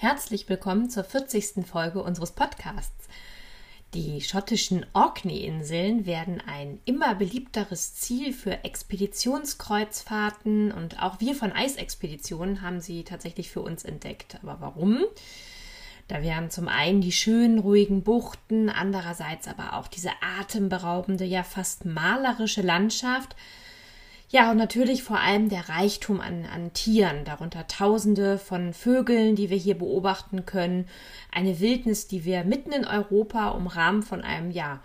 Herzlich willkommen zur 40. Folge unseres Podcasts. Die schottischen Orkney-Inseln werden ein immer beliebteres Ziel für Expeditionskreuzfahrten und auch wir von Eisexpeditionen haben sie tatsächlich für uns entdeckt. Aber warum? Da wären zum einen die schönen, ruhigen Buchten, andererseits aber auch diese atemberaubende, ja fast malerische Landschaft ja, und natürlich vor allem der Reichtum an, an Tieren, darunter Tausende von Vögeln, die wir hier beobachten können. Eine Wildnis, die wir mitten in Europa umrahmt von einem, ja,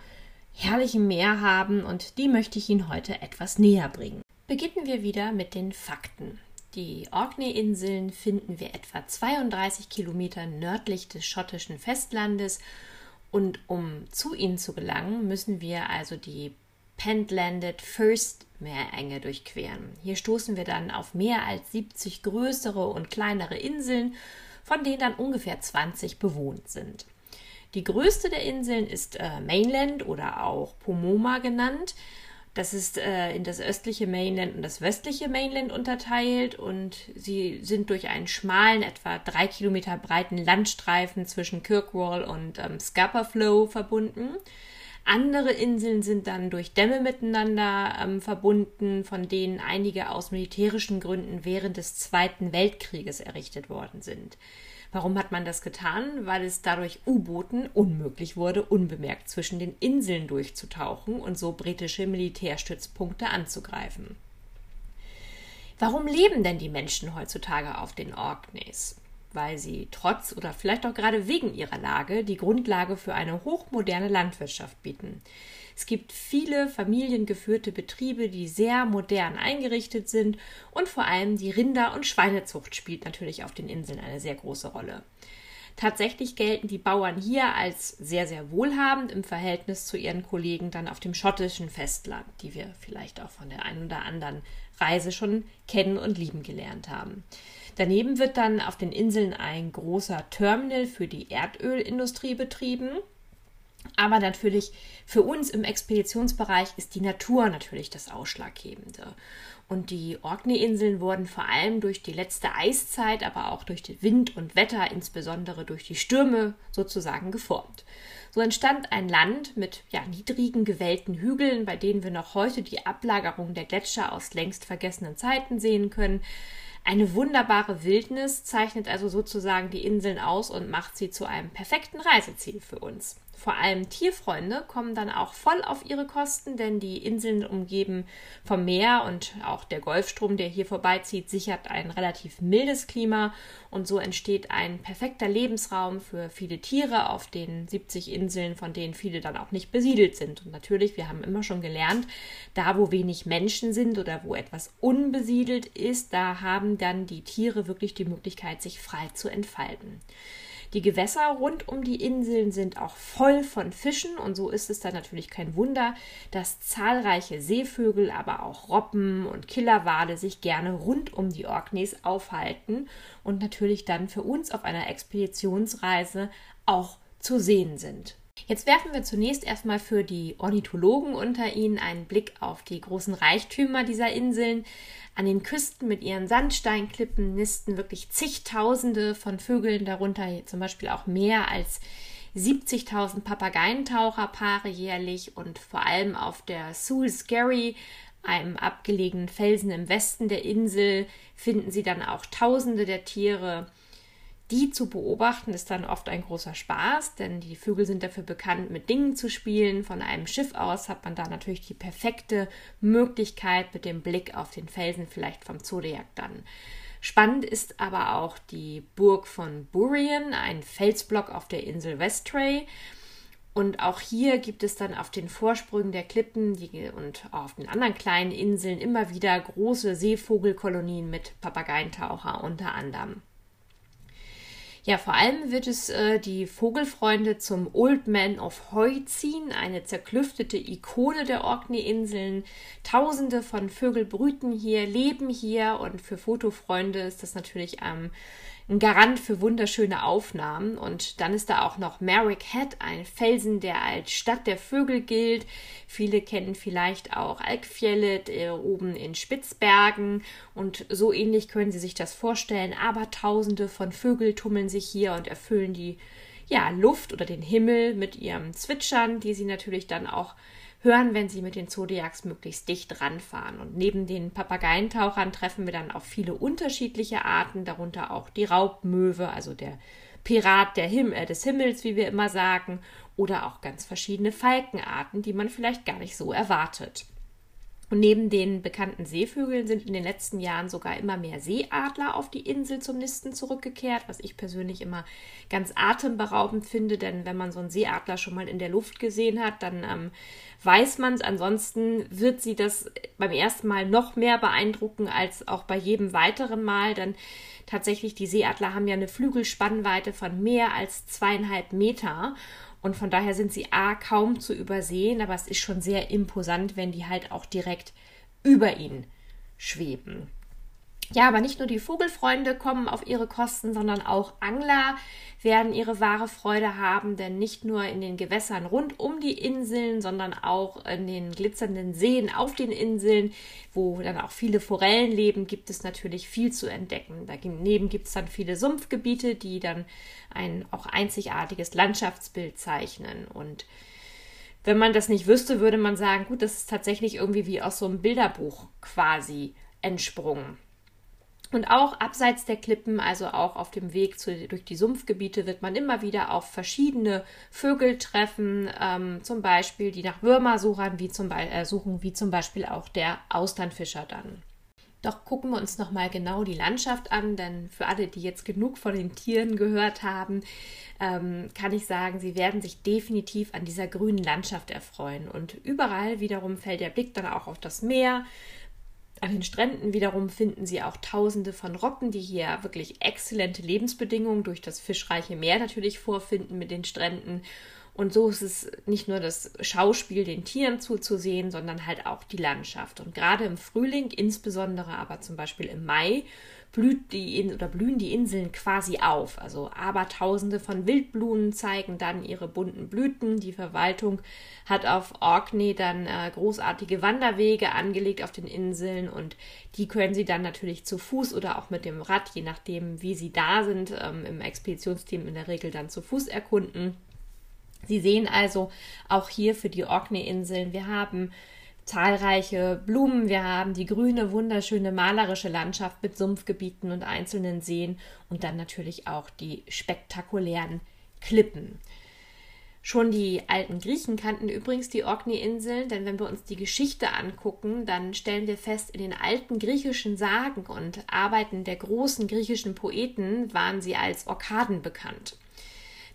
herrlichen Meer haben und die möchte ich Ihnen heute etwas näher bringen. Beginnen wir wieder mit den Fakten. Die Orkney-Inseln finden wir etwa 32 Kilometer nördlich des schottischen Festlandes und um zu ihnen zu gelangen, müssen wir also die Pentlanded First Meerenge durchqueren. Hier stoßen wir dann auf mehr als 70 größere und kleinere Inseln, von denen dann ungefähr 20 bewohnt sind. Die größte der Inseln ist äh, Mainland oder auch Pomoma genannt. Das ist äh, in das östliche Mainland und das westliche Mainland unterteilt und sie sind durch einen schmalen, etwa drei Kilometer breiten Landstreifen zwischen Kirkwall und ähm, Scapa Flow verbunden. Andere Inseln sind dann durch Dämme miteinander ähm, verbunden, von denen einige aus militärischen Gründen während des Zweiten Weltkrieges errichtet worden sind. Warum hat man das getan? Weil es dadurch U-Booten unmöglich wurde, unbemerkt zwischen den Inseln durchzutauchen und so britische Militärstützpunkte anzugreifen. Warum leben denn die Menschen heutzutage auf den Orkneys? Weil sie trotz oder vielleicht auch gerade wegen ihrer Lage die Grundlage für eine hochmoderne Landwirtschaft bieten. Es gibt viele familiengeführte Betriebe, die sehr modern eingerichtet sind und vor allem die Rinder- und Schweinezucht spielt natürlich auf den Inseln eine sehr große Rolle. Tatsächlich gelten die Bauern hier als sehr, sehr wohlhabend im Verhältnis zu ihren Kollegen dann auf dem schottischen Festland, die wir vielleicht auch von der einen oder anderen Reise schon kennen und lieben gelernt haben. Daneben wird dann auf den Inseln ein großer Terminal für die Erdölindustrie betrieben. Aber natürlich für uns im Expeditionsbereich ist die Natur natürlich das Ausschlaggebende. Und die Orkney-Inseln wurden vor allem durch die letzte Eiszeit, aber auch durch den Wind und Wetter, insbesondere durch die Stürme, sozusagen geformt. So entstand ein Land mit ja, niedrigen, gewellten Hügeln, bei denen wir noch heute die Ablagerung der Gletscher aus längst vergessenen Zeiten sehen können. Eine wunderbare Wildnis zeichnet also sozusagen die Inseln aus und macht sie zu einem perfekten Reiseziel für uns. Vor allem Tierfreunde kommen dann auch voll auf ihre Kosten, denn die Inseln umgeben vom Meer und auch der Golfstrom, der hier vorbeizieht, sichert ein relativ mildes Klima und so entsteht ein perfekter Lebensraum für viele Tiere auf den 70 Inseln, von denen viele dann auch nicht besiedelt sind. Und natürlich, wir haben immer schon gelernt, da wo wenig Menschen sind oder wo etwas unbesiedelt ist, da haben dann die Tiere wirklich die Möglichkeit, sich frei zu entfalten. Die Gewässer rund um die Inseln sind auch voll von Fischen und so ist es dann natürlich kein Wunder, dass zahlreiche Seevögel, aber auch Robben und Killerwale sich gerne rund um die Orkneys aufhalten und natürlich dann für uns auf einer Expeditionsreise auch zu sehen sind. Jetzt werfen wir zunächst erstmal für die Ornithologen unter Ihnen einen Blick auf die großen Reichtümer dieser Inseln. An den Küsten mit ihren Sandsteinklippen nisten wirklich zigtausende von Vögeln, darunter zum Beispiel auch mehr als 70.000 Papageientaucherpaare jährlich und vor allem auf der Soul Scary, einem abgelegenen Felsen im Westen der Insel, finden Sie dann auch Tausende der Tiere. Die zu beobachten ist dann oft ein großer Spaß, denn die Vögel sind dafür bekannt, mit Dingen zu spielen. Von einem Schiff aus hat man da natürlich die perfekte Möglichkeit mit dem Blick auf den Felsen, vielleicht vom Zodiac dann. Spannend ist aber auch die Burg von Burien, ein Felsblock auf der Insel Westray. Und auch hier gibt es dann auf den Vorsprüngen der Klippen und auf den anderen kleinen Inseln immer wieder große Seevogelkolonien mit Papageientaucher unter anderem. Ja, vor allem wird es äh, die Vogelfreunde zum Old Man of Hoy ziehen, eine zerklüftete Ikone der Orkney-Inseln. Tausende von Vögel brüten hier, leben hier und für Fotofreunde ist das natürlich ähm, ein Garant für wunderschöne Aufnahmen. Und dann ist da auch noch Merrick Head, ein Felsen, der als Stadt der Vögel gilt. Viele kennen vielleicht auch Alkfjellet äh, oben in Spitzbergen. Und so ähnlich können Sie sich das vorstellen. Aber tausende von Vögel tummeln sich hier und erfüllen die ja, Luft oder den Himmel mit ihrem Zwitschern, die sie natürlich dann auch hören, wenn sie mit den Zodiacs möglichst dicht ranfahren. Und neben den Papageientauchern treffen wir dann auch viele unterschiedliche Arten, darunter auch die Raubmöwe, also der Pirat der Him äh, des Himmels, wie wir immer sagen, oder auch ganz verschiedene Falkenarten, die man vielleicht gar nicht so erwartet. Und neben den bekannten Seevögeln sind in den letzten Jahren sogar immer mehr Seeadler auf die Insel zum Nisten zurückgekehrt, was ich persönlich immer ganz atemberaubend finde, denn wenn man so einen Seeadler schon mal in der Luft gesehen hat, dann ähm, weiß man es. Ansonsten wird sie das beim ersten Mal noch mehr beeindrucken als auch bei jedem weiteren Mal, denn tatsächlich die Seeadler haben ja eine Flügelspannweite von mehr als zweieinhalb Meter und von daher sind sie A kaum zu übersehen, aber es ist schon sehr imposant, wenn die halt auch direkt über ihnen schweben. Ja, aber nicht nur die Vogelfreunde kommen auf ihre Kosten, sondern auch Angler werden ihre wahre Freude haben, denn nicht nur in den Gewässern rund um die Inseln, sondern auch in den glitzernden Seen auf den Inseln, wo dann auch viele Forellen leben, gibt es natürlich viel zu entdecken. Daneben gibt es dann viele Sumpfgebiete, die dann ein auch einzigartiges Landschaftsbild zeichnen und wenn man das nicht wüsste, würde man sagen, gut, das ist tatsächlich irgendwie wie aus so einem Bilderbuch quasi entsprungen. Und auch abseits der Klippen, also auch auf dem Weg zu, durch die Sumpfgebiete, wird man immer wieder auf verschiedene Vögel treffen, ähm, zum Beispiel, die nach Würmer suchen wie, zum äh, suchen, wie zum Beispiel auch der Austernfischer dann. Doch gucken wir uns nochmal genau die Landschaft an, denn für alle, die jetzt genug von den Tieren gehört haben, ähm, kann ich sagen, sie werden sich definitiv an dieser grünen Landschaft erfreuen. Und überall wiederum fällt der Blick dann auch auf das Meer, an den Stränden wiederum finden Sie auch Tausende von Robben, die hier wirklich exzellente Lebensbedingungen durch das fischreiche Meer natürlich vorfinden mit den Stränden. Und so ist es nicht nur das Schauspiel den Tieren zuzusehen, sondern halt auch die Landschaft. Und gerade im Frühling, insbesondere aber zum Beispiel im Mai, blüht die In oder blühen die Inseln quasi auf. Also Abertausende von Wildblumen zeigen dann ihre bunten Blüten. Die Verwaltung hat auf Orkney dann äh, großartige Wanderwege angelegt auf den Inseln und die können sie dann natürlich zu Fuß oder auch mit dem Rad, je nachdem wie sie da sind, ähm, im Expeditionsteam in der Regel dann zu Fuß erkunden. Sie sehen also auch hier für die Orkney-Inseln, wir haben zahlreiche Blumen. Wir haben die grüne, wunderschöne malerische Landschaft mit Sumpfgebieten und einzelnen Seen und dann natürlich auch die spektakulären Klippen. Schon die alten Griechen kannten übrigens die Orkney-Inseln, denn wenn wir uns die Geschichte angucken, dann stellen wir fest, in den alten griechischen Sagen und Arbeiten der großen griechischen Poeten waren sie als Orkaden bekannt.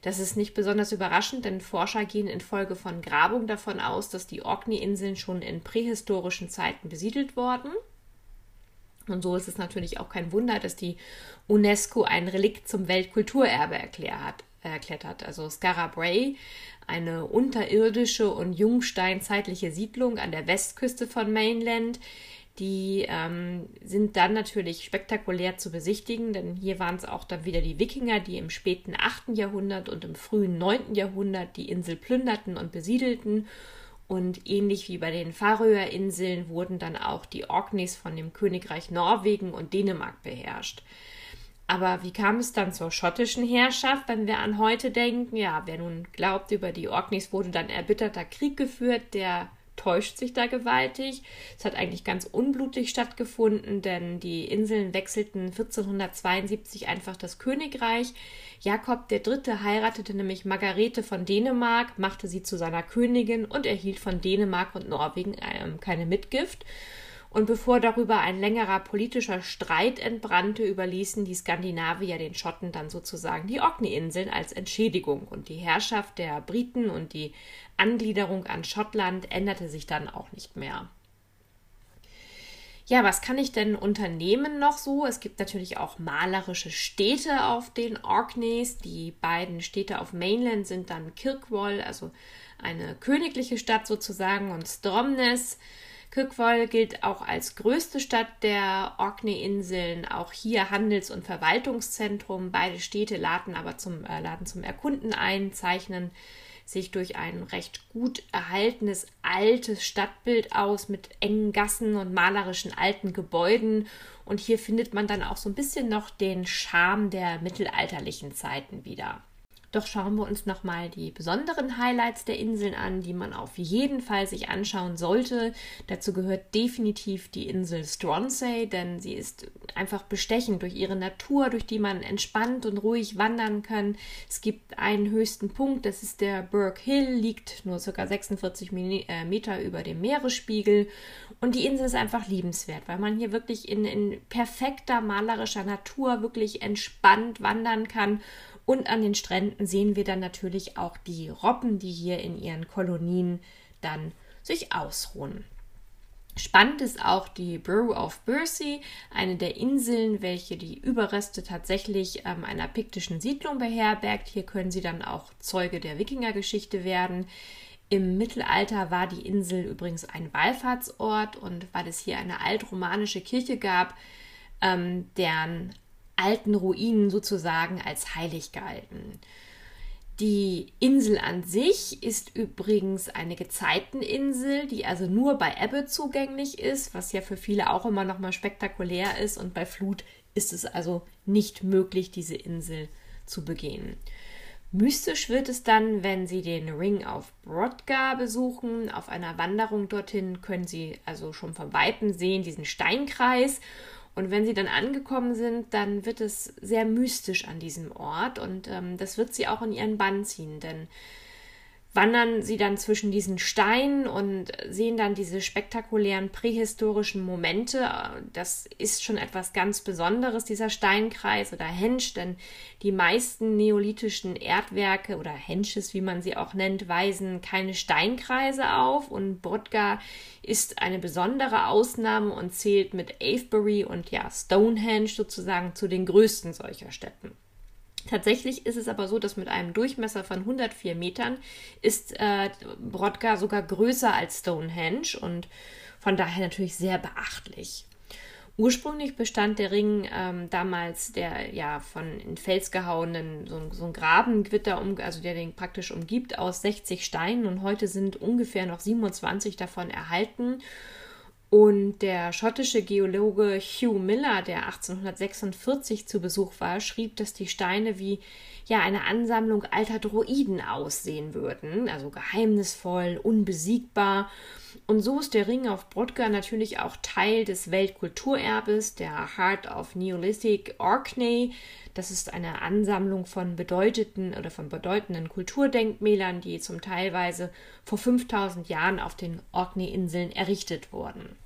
Das ist nicht besonders überraschend, denn Forscher gehen infolge von Grabung davon aus, dass die Orkney-Inseln schon in prähistorischen Zeiten besiedelt wurden. Und so ist es natürlich auch kein Wunder, dass die UNESCO ein Relikt zum Weltkulturerbe erklärt hat. Also Skara Brae, eine unterirdische und jungsteinzeitliche Siedlung an der Westküste von Mainland, die ähm, sind dann natürlich spektakulär zu besichtigen, denn hier waren es auch dann wieder die Wikinger, die im späten 8. Jahrhundert und im frühen 9. Jahrhundert die Insel plünderten und besiedelten. Und ähnlich wie bei den Färöerinseln wurden dann auch die Orkneys von dem Königreich Norwegen und Dänemark beherrscht. Aber wie kam es dann zur schottischen Herrschaft, wenn wir an heute denken? Ja, wer nun glaubt, über die Orkneys wurde dann erbitterter Krieg geführt, der täuscht sich da gewaltig. Es hat eigentlich ganz unblutig stattgefunden, denn die Inseln wechselten 1472 einfach das Königreich. Jakob III. heiratete nämlich Margarete von Dänemark, machte sie zu seiner Königin und erhielt von Dänemark und Norwegen ähm, keine Mitgift. Und bevor darüber ein längerer politischer Streit entbrannte, überließen die Skandinavier den Schotten dann sozusagen die Orkney-Inseln als Entschädigung. Und die Herrschaft der Briten und die Angliederung an Schottland änderte sich dann auch nicht mehr. Ja, was kann ich denn unternehmen noch so? Es gibt natürlich auch malerische Städte auf den Orkneys. Die beiden Städte auf Mainland sind dann Kirkwall, also eine königliche Stadt sozusagen, und Stromness. Kirkwall gilt auch als größte Stadt der Orkney-Inseln, auch hier Handels- und Verwaltungszentrum. Beide Städte laden aber zum, äh, laden zum Erkunden ein, zeichnen sich durch ein recht gut erhaltenes altes Stadtbild aus mit engen Gassen und malerischen alten Gebäuden. Und hier findet man dann auch so ein bisschen noch den Charme der mittelalterlichen Zeiten wieder. Doch schauen wir uns nochmal die besonderen Highlights der Inseln an, die man auf jeden Fall sich anschauen sollte. Dazu gehört definitiv die Insel Stronsay, denn sie ist einfach bestechend durch ihre Natur, durch die man entspannt und ruhig wandern kann. Es gibt einen höchsten Punkt, das ist der Burke Hill, liegt nur ca. 46 äh, Meter über dem Meeresspiegel. Und die Insel ist einfach liebenswert, weil man hier wirklich in, in perfekter malerischer Natur wirklich entspannt wandern kann und an den Stränden sehen wir dann natürlich auch die Robben, die hier in ihren Kolonien dann sich ausruhen. Spannend ist auch die Borough of Bursey, eine der Inseln, welche die Überreste tatsächlich ähm, einer piktischen Siedlung beherbergt. Hier können Sie dann auch Zeuge der Wikingergeschichte werden. Im Mittelalter war die Insel übrigens ein Wallfahrtsort und weil es hier eine altromanische Kirche gab, ähm, deren alten Ruinen sozusagen als heilig gehalten. Die Insel an sich ist übrigens eine Gezeiteninsel, die also nur bei Ebbe zugänglich ist, was ja für viele auch immer noch mal spektakulär ist. Und bei Flut ist es also nicht möglich, diese Insel zu begehen. Mystisch wird es dann, wenn Sie den Ring of Brodgar besuchen. Auf einer Wanderung dorthin können Sie also schon vom Weitem sehen, diesen Steinkreis. Und wenn sie dann angekommen sind, dann wird es sehr mystisch an diesem Ort. Und ähm, das wird sie auch in ihren Bann ziehen, denn wandern sie dann zwischen diesen Steinen und sehen dann diese spektakulären prähistorischen Momente. Das ist schon etwas ganz Besonderes, dieser Steinkreis oder Hensch, denn die meisten neolithischen Erdwerke oder Hensches, wie man sie auch nennt, weisen keine Steinkreise auf und Bodga ist eine besondere Ausnahme und zählt mit Avebury und ja Stonehenge sozusagen zu den größten solcher Städten. Tatsächlich ist es aber so, dass mit einem Durchmesser von 104 Metern ist äh, Brodka sogar größer als Stonehenge und von daher natürlich sehr beachtlich. Ursprünglich bestand der Ring ähm, damals der ja von in Fels gehauenen so, so ein Grabengewitter, um, also der den praktisch umgibt, aus 60 Steinen und heute sind ungefähr noch 27 davon erhalten. Und der schottische Geologe Hugh Miller, der 1846 zu Besuch war, schrieb, dass die Steine wie ja eine Ansammlung alter Droiden aussehen würden, also geheimnisvoll, unbesiegbar. Und so ist der Ring auf Brodgar natürlich auch Teil des Weltkulturerbes, der Heart of Neolithic Orkney. Das ist eine Ansammlung von bedeuteten oder von bedeutenden Kulturdenkmälern, die zum Teilweise vor 5000 Jahren auf den Orkney-Inseln errichtet wurden.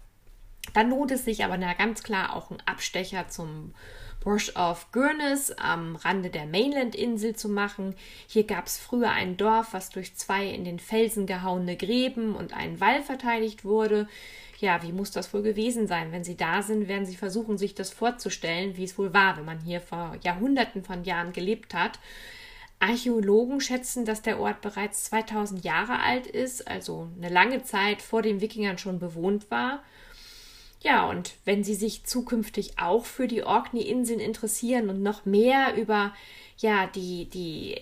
Dann lohnt es sich aber ganz klar auch einen Abstecher zum Bush of Gurnes am Rande der Mainland-Insel zu machen. Hier gab es früher ein Dorf, was durch zwei in den Felsen gehauene Gräben und einen Wall verteidigt wurde. Ja, wie muss das wohl gewesen sein? Wenn Sie da sind, werden Sie versuchen, sich das vorzustellen, wie es wohl war, wenn man hier vor Jahrhunderten von Jahren gelebt hat. Archäologen schätzen, dass der Ort bereits 2000 Jahre alt ist, also eine lange Zeit vor den Wikingern schon bewohnt war. Ja, und wenn Sie sich zukünftig auch für die Orkney-Inseln interessieren und noch mehr über ja, die, die,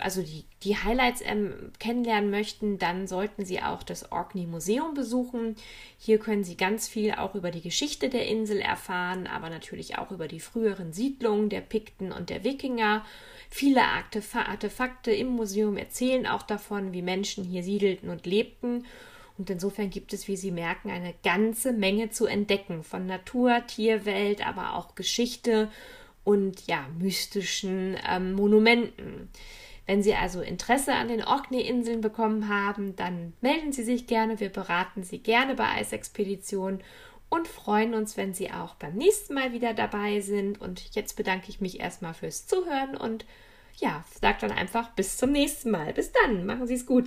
also die, die Highlights ähm, kennenlernen möchten, dann sollten Sie auch das Orkney Museum besuchen. Hier können Sie ganz viel auch über die Geschichte der Insel erfahren, aber natürlich auch über die früheren Siedlungen der Pikten und der Wikinger. Viele Artefakte im Museum erzählen auch davon, wie Menschen hier siedelten und lebten. Und insofern gibt es, wie Sie merken, eine ganze Menge zu entdecken von Natur, Tierwelt, aber auch Geschichte und ja, mystischen ähm, Monumenten. Wenn Sie also Interesse an den Orkney-Inseln bekommen haben, dann melden Sie sich gerne. Wir beraten Sie gerne bei Eisexpedition und freuen uns, wenn Sie auch beim nächsten Mal wieder dabei sind. Und jetzt bedanke ich mich erstmal fürs Zuhören und ja, sage dann einfach bis zum nächsten Mal. Bis dann, machen Sie es gut.